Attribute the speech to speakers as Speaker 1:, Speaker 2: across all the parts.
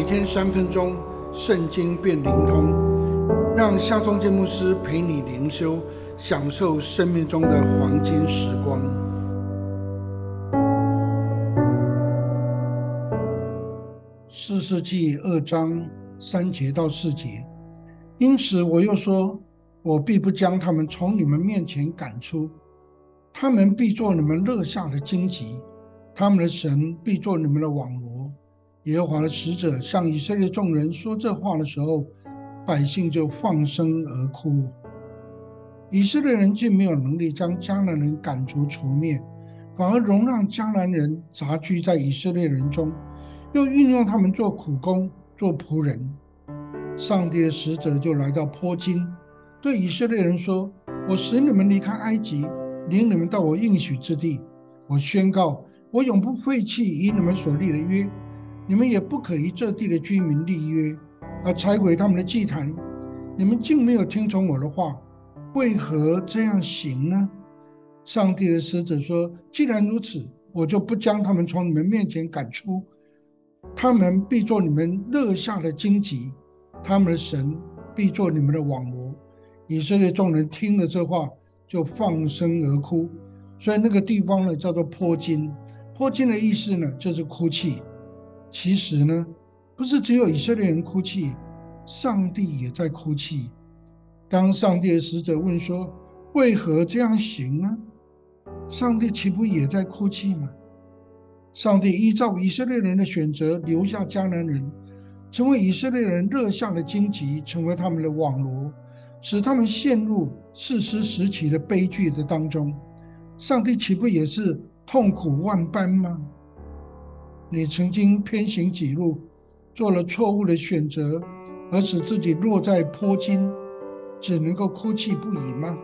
Speaker 1: 每天三分钟，圣经变灵通，让夏忠建牧师陪你灵修，享受生命中的黄金时光。四世纪二章三节到四节，因此我又说，我必不将他们从你们面前赶出，他们必做你们乐下的荆棘。他们的神必做你们的网。耶和华的使者向以色列众人说这话的时候，百姓就放声而哭。以色列人竟没有能力将迦南人赶逐除灭，反而容让迦南人杂居在以色列人中，又运用他们做苦工、做仆人。上帝的使者就来到坡金，对以色列人说：“我使你们离开埃及，领你们到我应许之地。我宣告。”我永不废弃与你们所立的约，你们也不可与这地的居民立约，而拆毁他们的祭坛。你们竟没有听从我的话，为何这样行呢？上帝的使者说：“既然如此，我就不将他们从你们面前赶出，他们必做你们乐下的荆棘，他们的神必做你们的网罗。”以色列众人听了这话，就放声而哭。所以那个地方呢，叫做坡金。破金的意思呢，就是哭泣。其实呢，不是只有以色列人哭泣，上帝也在哭泣。当上帝的使者问说：“为何这样行呢？”上帝岂不也在哭泣吗？上帝依照以色列人的选择，留下迦南人，成为以色列人热下的荆棘，成为他们的网罗，使他们陷入四师时期的悲剧的当中。上帝岂不也是？痛苦万般吗？你曾经偏行己路，做了错误的选择，而使自己落在坡金，只能够哭泣不已吗？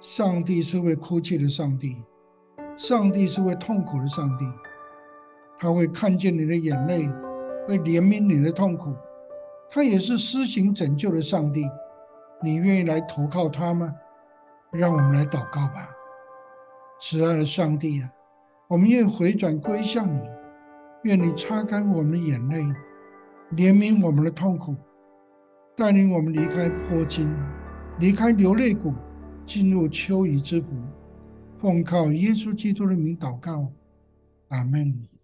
Speaker 1: 上帝是会哭泣的上帝，上帝是会痛苦的上帝，他会看见你的眼泪，会怜悯你的痛苦，他也是施行拯救的上帝。你愿意来投靠他吗？让我们来祷告吧。慈爱的上帝啊，我们愿回转归向你，愿你擦干我们的眼泪，怜悯我们的痛苦，带领我们离开坡津，离开流泪谷，进入秋雨之谷。奉靠耶稣基督的名祷告，阿门。